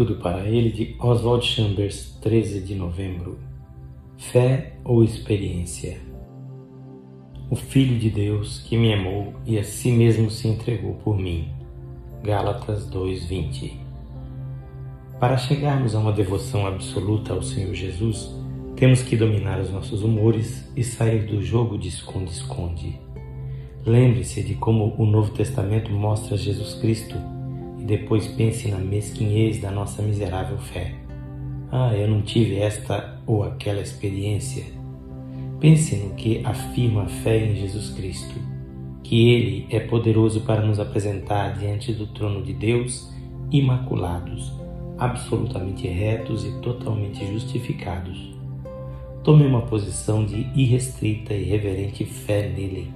Tudo para ele de Oswald Chambers, 13 de novembro. Fé ou experiência? O Filho de Deus que me amou e a si mesmo se entregou por mim. Gálatas 2:20. Para chegarmos a uma devoção absoluta ao Senhor Jesus, temos que dominar os nossos humores e sair do jogo de esconde-esconde. Lembre-se de como o Novo Testamento mostra Jesus Cristo e depois pense na mesquinhez da nossa miserável fé. Ah, eu não tive esta ou aquela experiência. Pense no que afirma a fé em Jesus Cristo, que Ele é poderoso para nos apresentar diante do trono de Deus imaculados, absolutamente retos e totalmente justificados. Tome uma posição de irrestrita e reverente fé nele,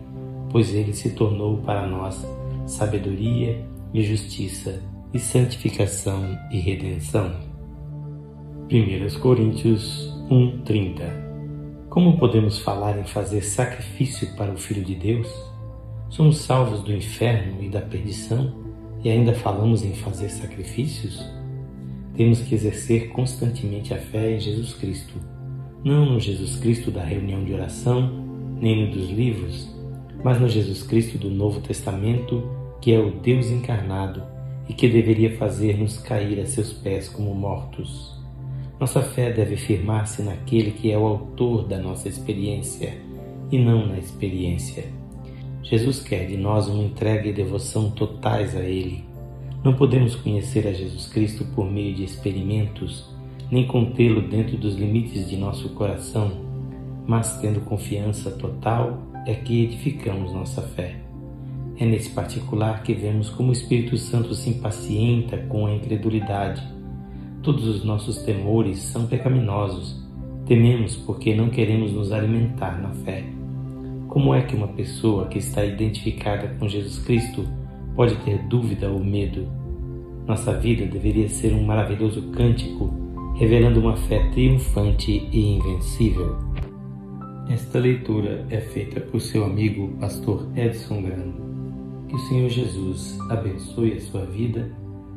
pois ele se tornou para nós sabedoria e justiça, e santificação e redenção. 1 Coríntios 1:30 Como podemos falar em fazer sacrifício para o Filho de Deus? Somos salvos do inferno e da perdição e ainda falamos em fazer sacrifícios? Temos que exercer constantemente a fé em Jesus Cristo, não no Jesus Cristo da reunião de oração, nem no dos livros, mas no Jesus Cristo do Novo Testamento que é o Deus encarnado e que deveria fazer-nos cair a seus pés como mortos. Nossa fé deve firmar-se naquele que é o autor da nossa experiência e não na experiência. Jesus quer de nós uma entrega e devoção totais a Ele. Não podemos conhecer a Jesus Cristo por meio de experimentos, nem contê-lo dentro dos limites de nosso coração, mas tendo confiança total é que edificamos nossa fé. É nesse particular que vemos como o Espírito Santo se impacienta com a incredulidade. Todos os nossos temores são pecaminosos. Tememos porque não queremos nos alimentar na fé. Como é que uma pessoa que está identificada com Jesus Cristo pode ter dúvida ou medo? Nossa vida deveria ser um maravilhoso cântico, revelando uma fé triunfante e invencível. Esta leitura é feita por seu amigo Pastor Edson Grando. Que o Senhor Jesus abençoe a sua vida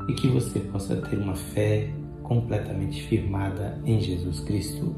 e que você possa ter uma fé completamente firmada em Jesus Cristo.